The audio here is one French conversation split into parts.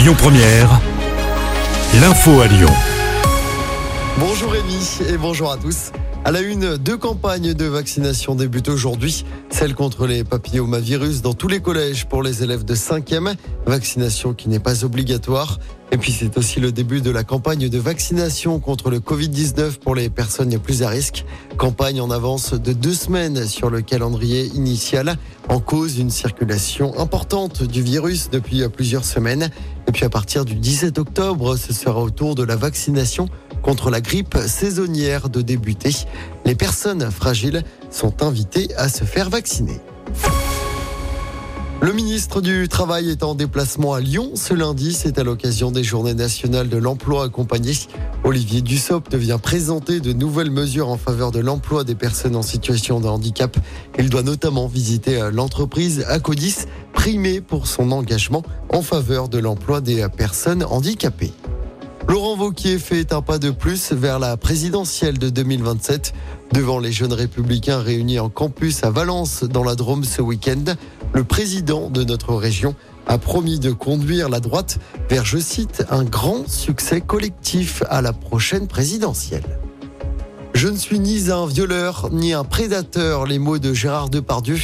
Lyon Première, l'info à Lyon. Bonjour Rémi et bonjour à tous. À la une, deux campagnes de vaccination débutent aujourd'hui. Celle contre les papillomavirus dans tous les collèges pour les élèves de 5e. Vaccination qui n'est pas obligatoire. Et puis c'est aussi le début de la campagne de vaccination contre le Covid-19 pour les personnes les plus à risque. Campagne en avance de deux semaines sur le calendrier initial. En cause une circulation importante du virus depuis plusieurs semaines. Et puis à partir du 17 octobre, ce sera au tour de la vaccination contre la grippe saisonnière de débuter. Les personnes fragiles sont invitées à se faire vacciner. Le ministre du Travail est en déplacement à Lyon ce lundi. C'est à l'occasion des Journées nationales de l'emploi accompagné. Olivier Dussopt vient présenter de nouvelles mesures en faveur de l'emploi des personnes en situation de handicap. Il doit notamment visiter l'entreprise Acodis, primée pour son engagement en faveur de l'emploi des personnes handicapées. Laurent Vauquier fait un pas de plus vers la présidentielle de 2027. Devant les jeunes républicains réunis en campus à Valence dans la Drôme ce week-end, le président de notre région a promis de conduire la droite vers, je cite, un grand succès collectif à la prochaine présidentielle. Je ne suis ni un violeur ni un prédateur, les mots de Gérard Depardieu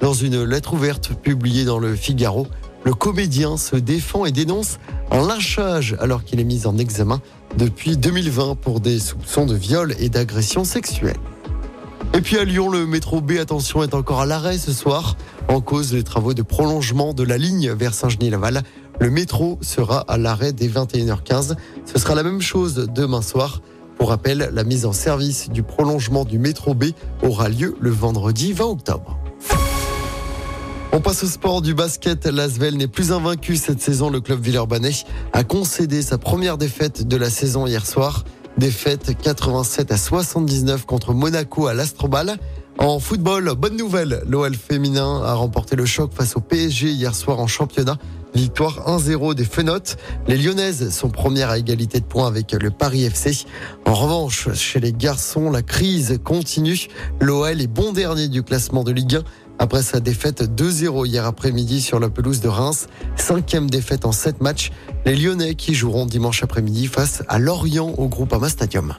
dans une lettre ouverte publiée dans le Figaro. Le comédien se défend et dénonce un lynchage alors qu'il est mis en examen depuis 2020 pour des soupçons de viol et d'agression sexuelle. Et puis à Lyon, le métro B, attention, est encore à l'arrêt ce soir en cause des travaux de prolongement de la ligne vers Saint-Genis-Laval. Le métro sera à l'arrêt dès 21h15. Ce sera la même chose demain soir. Pour rappel, la mise en service du prolongement du métro B aura lieu le vendredi 20 octobre. On passe au sport du basket. L'Asvel n'est plus invaincu cette saison. Le club Villeurbanais a concédé sa première défaite de la saison hier soir. Défaite 87 à 79 contre Monaco à l'Astrobal. En football, bonne nouvelle, l'OL féminin a remporté le choc face au PSG hier soir en championnat. Victoire 1-0 des Fenotes. Les Lyonnaises sont premières à égalité de points avec le Paris FC. En revanche, chez les garçons, la crise continue. L'OL est bon dernier du classement de Ligue 1 après sa défaite 2-0 hier après-midi sur la pelouse de Reims. Cinquième défaite en sept matchs. Les Lyonnais qui joueront dimanche après-midi face à Lorient au Groupama Stadium.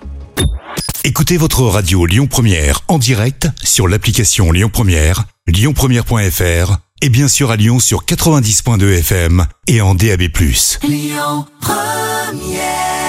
Écoutez votre radio Lyon Première en direct sur l'application Lyon Première, lyonpremière.fr et bien sûr à Lyon sur 90.2 FM et en DAB+. Lyon Première